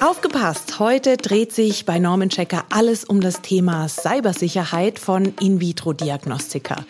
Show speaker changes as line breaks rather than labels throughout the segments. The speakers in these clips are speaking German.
Aufgepasst! Heute dreht sich bei Norman Checker alles um das Thema Cybersicherheit von In-vitro-Diagnostika.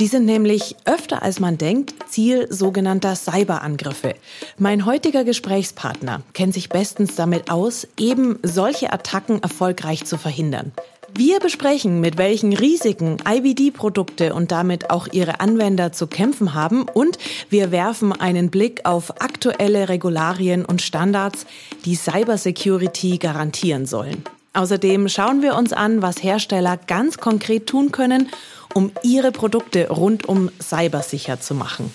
Die sind nämlich öfter als man denkt Ziel sogenannter Cyberangriffe. Mein heutiger Gesprächspartner kennt sich bestens damit aus, eben solche Attacken erfolgreich zu verhindern. Wir besprechen, mit welchen Risiken IVD-Produkte und damit auch ihre Anwender zu kämpfen haben und wir werfen einen Blick auf aktuelle Regularien und Standards, die Cybersecurity garantieren sollen. Außerdem schauen wir uns an, was Hersteller ganz konkret tun können, um ihre Produkte rund um Cyber sicher zu machen.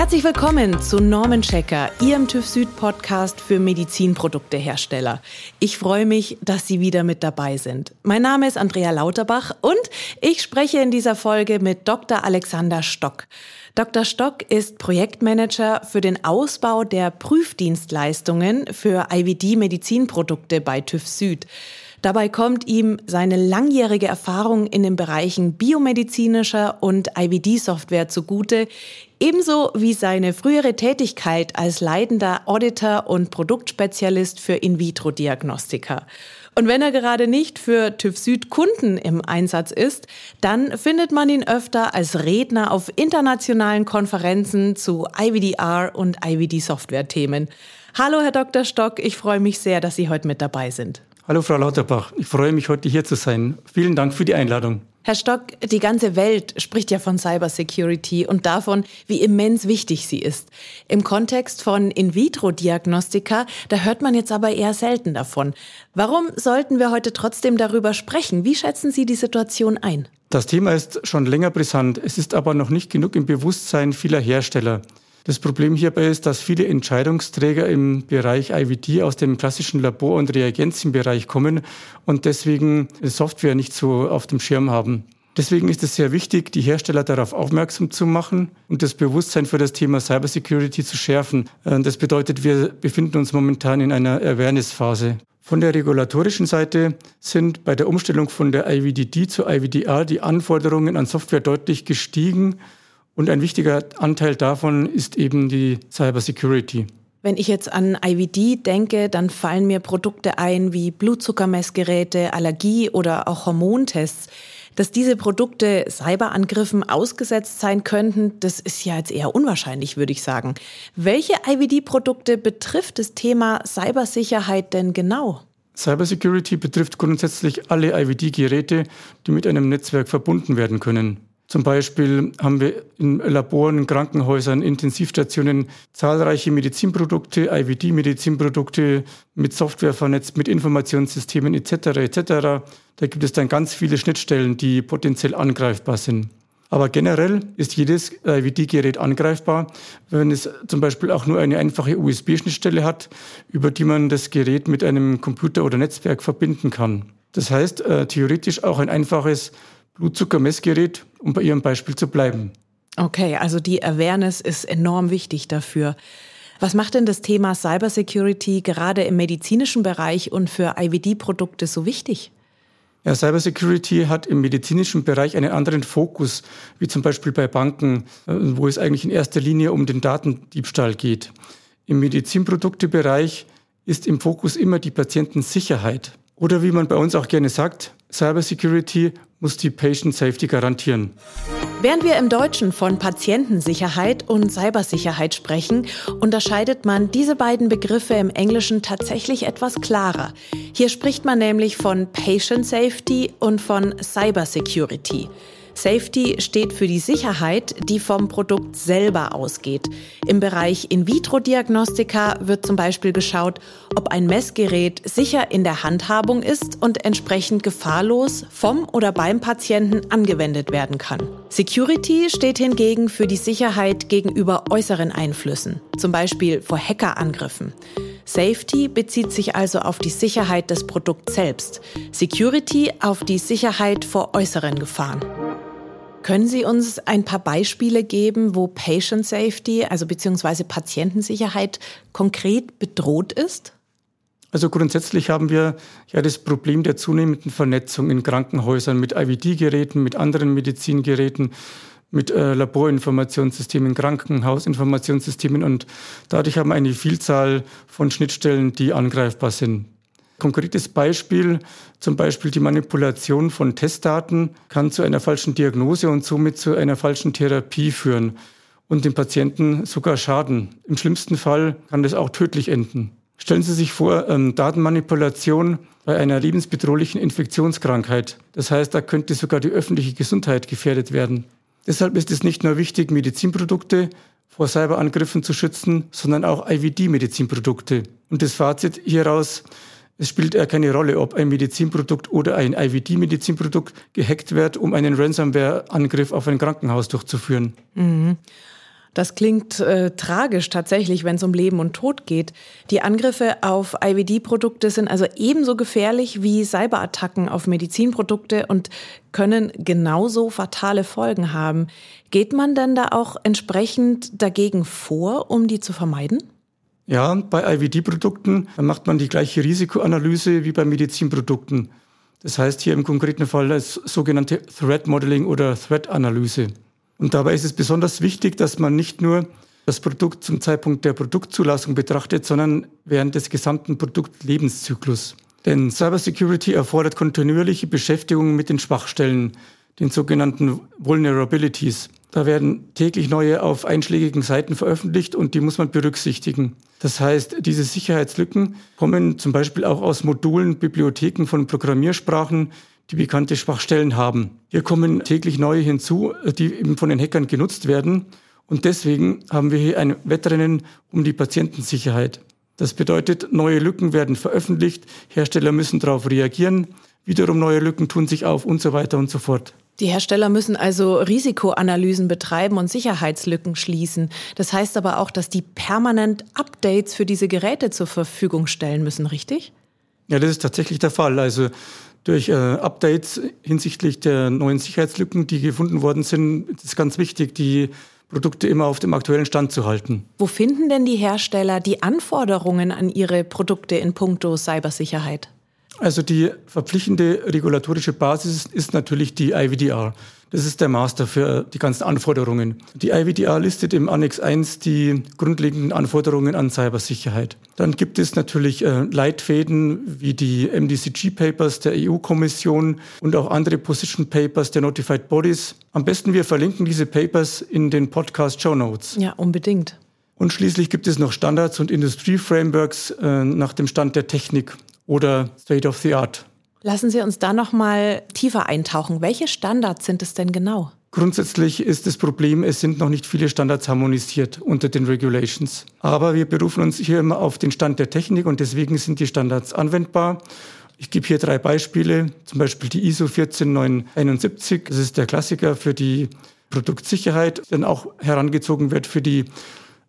Herzlich willkommen zu Norman Checker, Ihrem TÜV Süd Podcast für Medizinproduktehersteller. Ich freue mich, dass Sie wieder mit dabei sind. Mein Name ist Andrea Lauterbach und ich spreche in dieser Folge mit Dr. Alexander Stock. Dr. Stock ist Projektmanager für den Ausbau der Prüfdienstleistungen für IVD-Medizinprodukte bei TÜV Süd. Dabei kommt ihm seine langjährige Erfahrung in den Bereichen biomedizinischer und IVD-Software zugute, ebenso wie seine frühere Tätigkeit als leitender Auditor und Produktspezialist für In-vitro-Diagnostika. Und wenn er gerade nicht für TÜV Süd Kunden im Einsatz ist, dann findet man ihn öfter als Redner auf internationalen Konferenzen zu IVDR und IVD-Software-Themen. Hallo, Herr Dr. Stock, ich freue mich sehr, dass Sie heute mit dabei sind.
Hallo Frau Lauterbach, ich freue mich heute hier zu sein. Vielen Dank für die Einladung.
Herr Stock, die ganze Welt spricht ja von Cybersecurity und davon, wie immens wichtig sie ist. Im Kontext von In-vitro-Diagnostika, da hört man jetzt aber eher selten davon. Warum sollten wir heute trotzdem darüber sprechen? Wie schätzen Sie die Situation ein?
Das Thema ist schon länger brisant. Es ist aber noch nicht genug im Bewusstsein vieler Hersteller. Das Problem hierbei ist, dass viele Entscheidungsträger im Bereich IVD aus dem klassischen Labor- und Reagenzienbereich kommen und deswegen Software nicht so auf dem Schirm haben. Deswegen ist es sehr wichtig, die Hersteller darauf aufmerksam zu machen und das Bewusstsein für das Thema Cybersecurity zu schärfen. Äh, das bedeutet, wir befinden uns momentan in einer Awareness-Phase. Von der regulatorischen Seite sind bei der Umstellung von der IVDD zu IVDR die Anforderungen an Software deutlich gestiegen und ein wichtiger Anteil davon ist eben die Cybersecurity.
Wenn ich jetzt an IVD denke, dann fallen mir Produkte ein wie Blutzuckermessgeräte, Allergie oder auch Hormontests. Dass diese Produkte Cyberangriffen ausgesetzt sein könnten, das ist ja jetzt eher unwahrscheinlich, würde ich sagen. Welche IVD-Produkte betrifft das Thema Cybersicherheit denn genau?
Cybersecurity betrifft grundsätzlich alle IVD-Geräte, die mit einem Netzwerk verbunden werden können. Zum Beispiel haben wir in Laboren, Krankenhäusern, Intensivstationen zahlreiche Medizinprodukte, IVD-Medizinprodukte mit Software vernetzt, mit Informationssystemen etc. etc. Da gibt es dann ganz viele Schnittstellen, die potenziell angreifbar sind. Aber generell ist jedes IVD-Gerät angreifbar, wenn es zum Beispiel auch nur eine einfache USB-Schnittstelle hat, über die man das Gerät mit einem Computer oder Netzwerk verbinden kann. Das heißt, äh, theoretisch auch ein einfaches Blutzuckermessgerät, um bei Ihrem Beispiel zu bleiben.
Okay, also die Awareness ist enorm wichtig dafür. Was macht denn das Thema Cybersecurity gerade im medizinischen Bereich und für IVD-Produkte so wichtig?
Ja, Cybersecurity hat im medizinischen Bereich einen anderen Fokus, wie zum Beispiel bei Banken, äh, wo es eigentlich in erster Linie um den Datendiebstahl geht. Im Medizinproduktebereich ist im Fokus immer die Patientensicherheit. Oder wie man bei uns auch gerne sagt, Cybersecurity muss die Patient Safety garantieren.
Während wir im Deutschen von Patientensicherheit und Cybersicherheit sprechen, unterscheidet man diese beiden Begriffe im Englischen tatsächlich etwas klarer. Hier spricht man nämlich von Patient Safety und von Cybersecurity. Safety steht für die Sicherheit, die vom Produkt selber ausgeht. Im Bereich In-vitro-Diagnostika wird zum Beispiel geschaut, ob ein Messgerät sicher in der Handhabung ist und entsprechend gefahrlos vom oder beim Patienten angewendet werden kann. Security steht hingegen für die Sicherheit gegenüber äußeren Einflüssen, zum Beispiel vor Hackerangriffen. Safety bezieht sich also auf die Sicherheit des Produkts selbst, Security auf die Sicherheit vor äußeren Gefahren. Können Sie uns ein paar Beispiele geben, wo Patient Safety, also beziehungsweise Patientensicherheit konkret bedroht ist?
Also grundsätzlich haben wir ja das Problem der zunehmenden Vernetzung in Krankenhäusern mit IVD-Geräten, mit anderen Medizingeräten, mit äh, Laborinformationssystemen, Krankenhausinformationssystemen und dadurch haben wir eine Vielzahl von Schnittstellen, die angreifbar sind. Konkretes Beispiel, zum Beispiel die Manipulation von Testdaten kann zu einer falschen Diagnose und somit zu einer falschen Therapie führen und dem Patienten sogar schaden. Im schlimmsten Fall kann das auch tödlich enden. Stellen Sie sich vor, ähm, Datenmanipulation bei einer lebensbedrohlichen Infektionskrankheit. Das heißt, da könnte sogar die öffentliche Gesundheit gefährdet werden. Deshalb ist es nicht nur wichtig, Medizinprodukte vor Cyberangriffen zu schützen, sondern auch IVD-Medizinprodukte. Und das Fazit hieraus, es spielt keine Rolle, ob ein Medizinprodukt oder ein IVD-Medizinprodukt gehackt wird, um einen Ransomware-Angriff auf ein Krankenhaus durchzuführen.
Mhm. Das klingt äh, tragisch tatsächlich, wenn es um Leben und Tod geht. Die Angriffe auf IVD-Produkte sind also ebenso gefährlich wie Cyberattacken auf Medizinprodukte und können genauso fatale Folgen haben. Geht man denn da auch entsprechend dagegen vor, um die zu vermeiden?
Ja, bei IVD-Produkten macht man die gleiche Risikoanalyse wie bei Medizinprodukten. Das heißt hier im konkreten Fall das sogenannte Threat Modeling oder Threat Analyse. Und dabei ist es besonders wichtig, dass man nicht nur das Produkt zum Zeitpunkt der Produktzulassung betrachtet, sondern während des gesamten Produktlebenszyklus. Denn Cybersecurity erfordert kontinuierliche Beschäftigung mit den Schwachstellen, den sogenannten Vulnerabilities. Da werden täglich neue auf einschlägigen Seiten veröffentlicht und die muss man berücksichtigen. Das heißt, diese Sicherheitslücken kommen zum Beispiel auch aus Modulen, Bibliotheken von Programmiersprachen, die bekannte Schwachstellen haben. Hier kommen täglich neue hinzu, die eben von den Hackern genutzt werden. Und deswegen haben wir hier ein Wettrennen um die Patientensicherheit. Das bedeutet, neue Lücken werden veröffentlicht, Hersteller müssen darauf reagieren, wiederum neue Lücken tun sich auf und so weiter und so fort.
Die Hersteller müssen also Risikoanalysen betreiben und Sicherheitslücken schließen. Das heißt aber auch, dass die permanent Updates für diese Geräte zur Verfügung stellen müssen, richtig?
Ja, das ist tatsächlich der Fall. Also durch äh, Updates hinsichtlich der neuen Sicherheitslücken, die gefunden worden sind, ist es ganz wichtig, die Produkte immer auf dem aktuellen Stand zu halten.
Wo finden denn die Hersteller die Anforderungen an ihre Produkte in puncto Cybersicherheit?
Also die verpflichtende regulatorische Basis ist natürlich die IVDR. Das ist der Master für die ganzen Anforderungen. Die IVDR listet im Annex 1 die grundlegenden Anforderungen an Cybersicherheit. Dann gibt es natürlich äh, Leitfäden wie die MDCG Papers der EU-Kommission und auch andere Position Papers der Notified Bodies. Am besten wir verlinken diese Papers in den Podcast Show Notes.
Ja, unbedingt.
Und schließlich gibt es noch Standards und Industrieframeworks äh, nach dem Stand der Technik oder State of the Art.
Lassen Sie uns da noch mal tiefer eintauchen. Welche Standards sind es denn genau?
Grundsätzlich ist das Problem, es sind noch nicht viele Standards harmonisiert unter den Regulations. Aber wir berufen uns hier immer auf den Stand der Technik und deswegen sind die Standards anwendbar. Ich gebe hier drei Beispiele, zum Beispiel die ISO 14971. Das ist der Klassiker für die Produktsicherheit, der auch herangezogen wird für die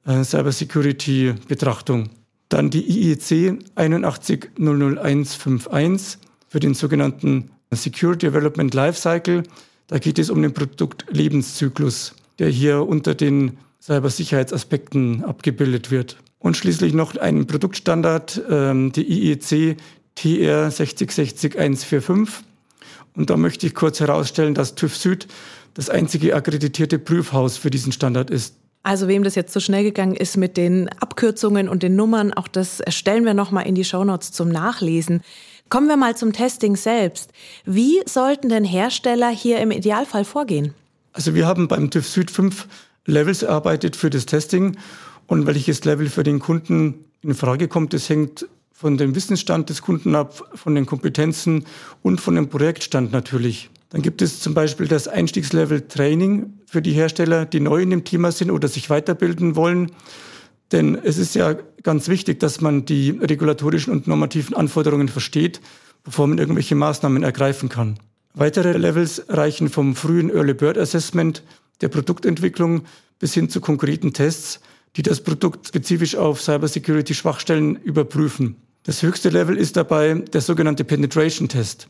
äh, Cybersecurity-Betrachtung. Dann die IEC 8100151 für den sogenannten Secure Development Lifecycle. Da geht es um den Produktlebenszyklus, der hier unter den Cybersicherheitsaspekten abgebildet wird. Und schließlich noch ein Produktstandard, ähm, die IEC TR 6060145. Und da möchte ich kurz herausstellen, dass TÜV Süd das einzige akkreditierte Prüfhaus für diesen Standard ist.
Also wem das jetzt so schnell gegangen ist mit den Abkürzungen und den Nummern, auch das stellen wir nochmal in die Shownotes zum Nachlesen. Kommen wir mal zum Testing selbst. Wie sollten denn Hersteller hier im Idealfall vorgehen?
Also wir haben beim TÜV Süd fünf Levels erarbeitet für das Testing. Und welches Level für den Kunden in Frage kommt, das hängt von dem Wissensstand des Kunden ab, von den Kompetenzen und von dem Projektstand natürlich. Dann gibt es zum Beispiel das Einstiegslevel Training für die Hersteller, die neu in dem Thema sind oder sich weiterbilden wollen. Denn es ist ja ganz wichtig, dass man die regulatorischen und normativen Anforderungen versteht, bevor man irgendwelche Maßnahmen ergreifen kann. Weitere Levels reichen vom frühen Early Bird Assessment der Produktentwicklung bis hin zu konkreten Tests, die das Produkt spezifisch auf Cybersecurity-Schwachstellen überprüfen. Das höchste Level ist dabei der sogenannte Penetration Test.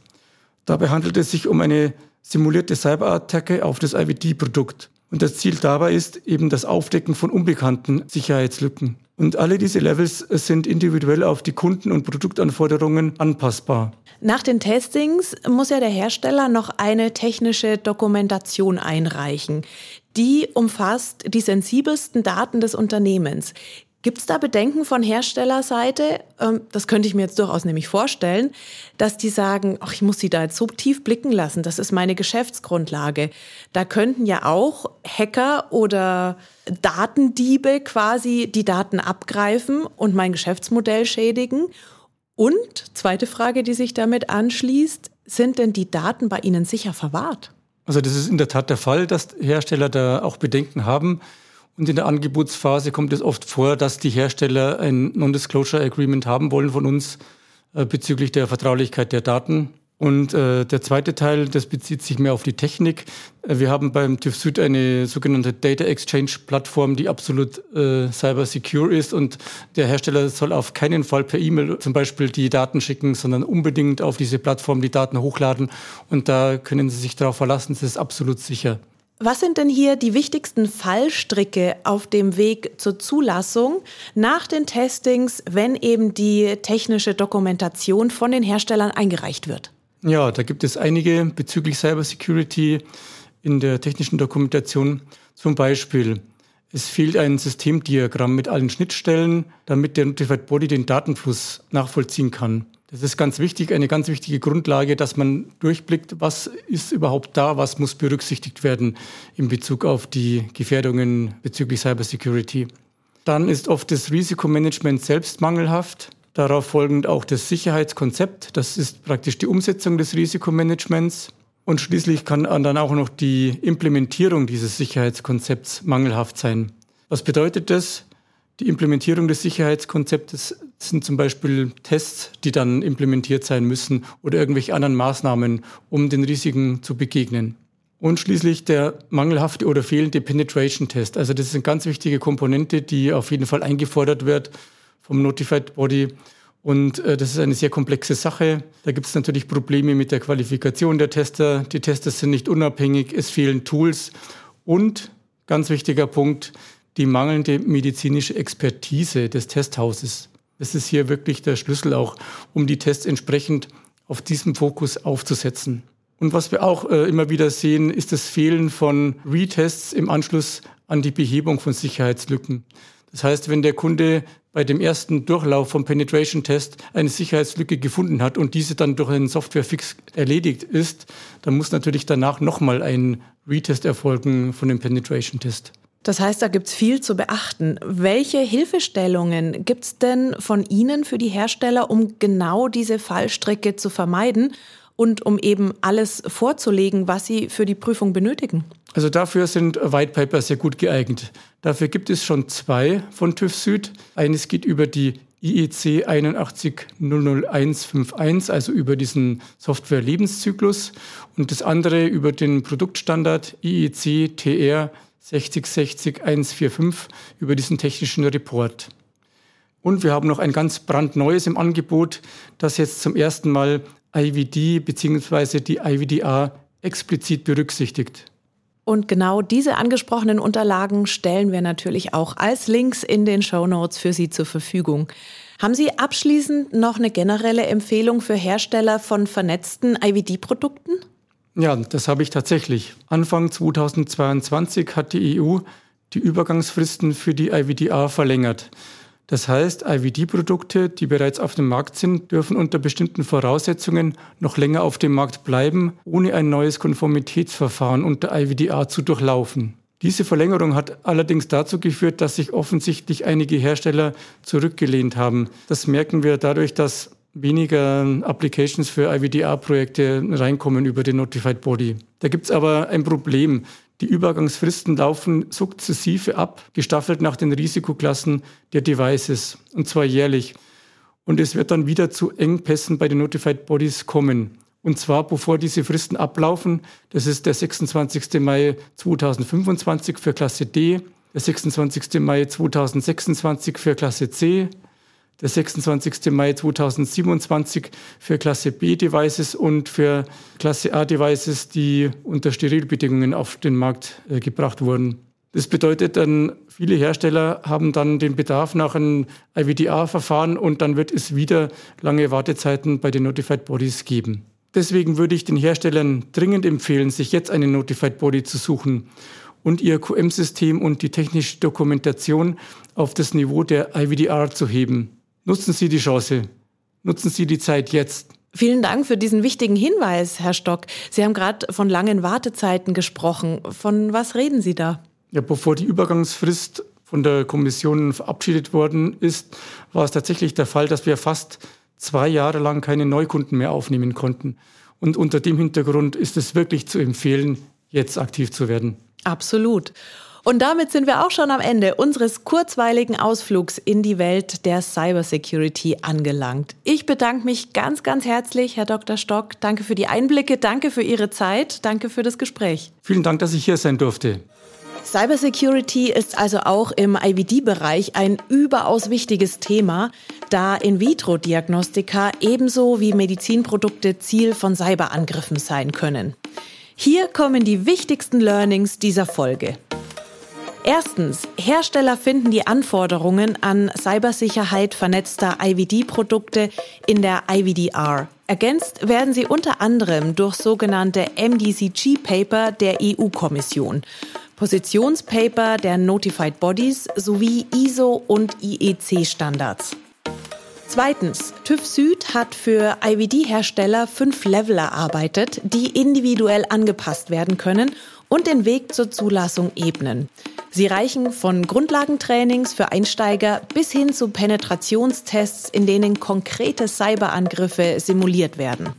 Dabei handelt es sich um eine simulierte Cyberattacke auf das IVD-Produkt. Und das Ziel dabei ist eben das Aufdecken von unbekannten Sicherheitslücken. Und alle diese Levels sind individuell auf die Kunden- und Produktanforderungen anpassbar.
Nach den Testings muss ja der Hersteller noch eine technische Dokumentation einreichen. Die umfasst die sensibelsten Daten des Unternehmens. Gibt es da Bedenken von Herstellerseite? Ähm, das könnte ich mir jetzt durchaus nämlich vorstellen, dass die sagen, ach, ich muss sie da jetzt so tief blicken lassen, das ist meine Geschäftsgrundlage. Da könnten ja auch Hacker oder Datendiebe quasi die Daten abgreifen und mein Geschäftsmodell schädigen. Und zweite Frage, die sich damit anschließt, sind denn die Daten bei Ihnen sicher verwahrt?
Also das ist in der Tat der Fall, dass Hersteller da auch Bedenken haben. Und in der Angebotsphase kommt es oft vor, dass die Hersteller ein Non-Disclosure Agreement haben wollen von uns äh, bezüglich der Vertraulichkeit der Daten. Und äh, der zweite Teil, das bezieht sich mehr auf die Technik. Äh, wir haben beim TÜV Süd eine sogenannte Data Exchange Plattform, die absolut äh, cyber secure ist. Und der Hersteller soll auf keinen Fall per E-Mail zum Beispiel die Daten schicken, sondern unbedingt auf diese Plattform die Daten hochladen. Und da können Sie sich darauf verlassen, es ist absolut sicher.
Was sind denn hier die wichtigsten Fallstricke auf dem Weg zur Zulassung nach den Testings, wenn eben die technische Dokumentation von den Herstellern eingereicht wird?
Ja, da gibt es einige bezüglich Cybersecurity in der technischen Dokumentation. Zum Beispiel, es fehlt ein Systemdiagramm mit allen Schnittstellen, damit der Notified Body den Datenfluss nachvollziehen kann. Das ist ganz wichtig, eine ganz wichtige Grundlage, dass man durchblickt, was ist überhaupt da, was muss berücksichtigt werden in Bezug auf die Gefährdungen bezüglich Cybersecurity. Dann ist oft das Risikomanagement selbst mangelhaft. Darauf folgend auch das Sicherheitskonzept. Das ist praktisch die Umsetzung des Risikomanagements. Und schließlich kann dann auch noch die Implementierung dieses Sicherheitskonzepts mangelhaft sein. Was bedeutet das? Die Implementierung des Sicherheitskonzeptes sind zum Beispiel Tests, die dann implementiert sein müssen oder irgendwelche anderen Maßnahmen, um den Risiken zu begegnen. Und schließlich der mangelhafte oder fehlende Penetration Test. Also das ist eine ganz wichtige Komponente, die auf jeden Fall eingefordert wird vom Notified Body. Und äh, das ist eine sehr komplexe Sache. Da gibt es natürlich Probleme mit der Qualifikation der Tester. Die Tester sind nicht unabhängig, es fehlen Tools. Und ganz wichtiger Punkt, die mangelnde medizinische Expertise des Testhauses. Das ist hier wirklich der Schlüssel auch, um die Tests entsprechend auf diesem Fokus aufzusetzen. Und was wir auch äh, immer wieder sehen, ist das Fehlen von Retests im Anschluss an die Behebung von Sicherheitslücken. Das heißt, wenn der Kunde bei dem ersten Durchlauf vom Penetration Test eine Sicherheitslücke gefunden hat und diese dann durch einen Softwarefix erledigt ist, dann muss natürlich danach nochmal ein Retest erfolgen von dem Penetration Test.
Das heißt, da gibt es viel zu beachten. Welche Hilfestellungen gibt es denn von Ihnen für die Hersteller, um genau diese Fallstrecke zu vermeiden und um eben alles vorzulegen, was sie für die Prüfung benötigen?
Also dafür sind White Paper sehr gut geeignet. Dafür gibt es schon zwei von TÜV Süd. Eines geht über die IEC 8100151, also über diesen Software-Lebenszyklus, und das andere über den Produktstandard IEC TR 6060145 über diesen technischen Report. Und wir haben noch ein ganz brandneues im Angebot, das jetzt zum ersten Mal IVD bzw. die IVDA explizit berücksichtigt.
Und genau diese angesprochenen Unterlagen stellen wir natürlich auch als Links in den Show Notes für Sie zur Verfügung. Haben Sie abschließend noch eine generelle Empfehlung für Hersteller von vernetzten IVD-Produkten?
Ja, das habe ich tatsächlich. Anfang 2022 hat die EU die Übergangsfristen für die IVDA verlängert. Das heißt, IVD-Produkte, die bereits auf dem Markt sind, dürfen unter bestimmten Voraussetzungen noch länger auf dem Markt bleiben, ohne ein neues Konformitätsverfahren unter IVDA zu durchlaufen. Diese Verlängerung hat allerdings dazu geführt, dass sich offensichtlich einige Hersteller zurückgelehnt haben. Das merken wir dadurch, dass weniger Applications für IVDR-Projekte reinkommen über den Notified Body. Da gibt es aber ein Problem. Die Übergangsfristen laufen sukzessive ab, gestaffelt nach den Risikoklassen der Devices, und zwar jährlich. Und es wird dann wieder zu Engpässen bei den Notified Bodies kommen. Und zwar, bevor diese Fristen ablaufen, das ist der 26. Mai 2025 für Klasse D, der 26. Mai 2026 für Klasse C, der 26. Mai 2027 für Klasse B-Devices und für Klasse A-Devices, die unter Sterilbedingungen auf den Markt äh, gebracht wurden. Das bedeutet dann, viele Hersteller haben dann den Bedarf nach einem IVDR-Verfahren und dann wird es wieder lange Wartezeiten bei den Notified Bodies geben. Deswegen würde ich den Herstellern dringend empfehlen, sich jetzt eine Notified Body zu suchen und ihr QM-System und die technische Dokumentation auf das Niveau der IVDR zu heben. Nutzen Sie die Chance. Nutzen Sie die Zeit jetzt.
Vielen Dank für diesen wichtigen Hinweis, Herr Stock. Sie haben gerade von langen Wartezeiten gesprochen. Von was reden Sie da?
Ja, bevor die Übergangsfrist von der Kommission verabschiedet worden ist, war es tatsächlich der Fall, dass wir fast zwei Jahre lang keine Neukunden mehr aufnehmen konnten. Und unter dem Hintergrund ist es wirklich zu empfehlen, jetzt aktiv zu werden.
Absolut. Und damit sind wir auch schon am Ende unseres kurzweiligen Ausflugs in die Welt der Cybersecurity angelangt. Ich bedanke mich ganz, ganz herzlich, Herr Dr. Stock. Danke für die Einblicke, danke für Ihre Zeit, danke für das Gespräch.
Vielen Dank, dass ich hier sein durfte.
Cybersecurity ist also auch im IVD-Bereich ein überaus wichtiges Thema, da In-vitro-Diagnostika ebenso wie Medizinprodukte Ziel von Cyberangriffen sein können. Hier kommen die wichtigsten Learnings dieser Folge. Erstens, Hersteller finden die Anforderungen an Cybersicherheit vernetzter IVD-Produkte in der IVDR. Ergänzt werden sie unter anderem durch sogenannte MDCG-Paper der EU-Kommission, Positionspaper der Notified Bodies sowie ISO- und IEC-Standards. Zweitens, TÜV Süd hat für IVD-Hersteller fünf Level erarbeitet, die individuell angepasst werden können und den Weg zur Zulassung ebnen. Sie reichen von Grundlagentrainings für Einsteiger bis hin zu Penetrationstests, in denen konkrete Cyberangriffe simuliert werden.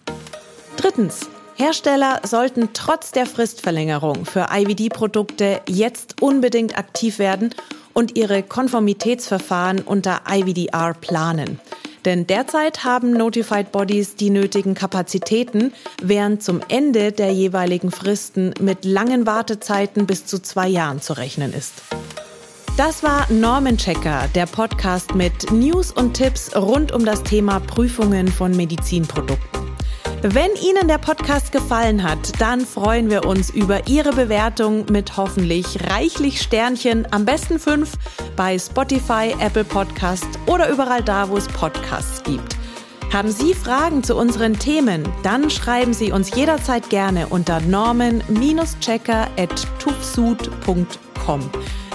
Drittens. Hersteller sollten trotz der Fristverlängerung für IVD-Produkte jetzt unbedingt aktiv werden und ihre Konformitätsverfahren unter IVDR planen. Denn derzeit haben Notified Bodies die nötigen Kapazitäten, während zum Ende der jeweiligen Fristen mit langen Wartezeiten bis zu zwei Jahren zu rechnen ist. Das war Norman Checker, der Podcast mit News und Tipps rund um das Thema Prüfungen von Medizinprodukten. Wenn Ihnen der Podcast gefallen hat, dann freuen wir uns über Ihre Bewertung mit hoffentlich reichlich Sternchen, am besten fünf, bei Spotify, Apple Podcast oder überall da, wo es Podcasts gibt. Haben Sie Fragen zu unseren Themen? Dann schreiben Sie uns jederzeit gerne unter norman-checker.tufsud.com.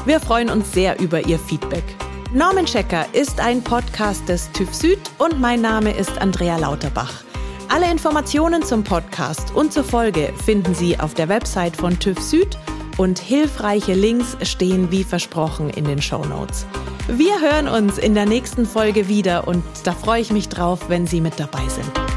Wir freuen uns sehr über Ihr Feedback. Norman Checker ist ein Podcast des TÜV Süd und mein Name ist Andrea Lauterbach. Alle Informationen zum Podcast und zur Folge finden Sie auf der Website von TÜV Süd und hilfreiche Links stehen wie versprochen in den Show Notes. Wir hören uns in der nächsten Folge wieder und da freue ich mich drauf, wenn Sie mit dabei sind.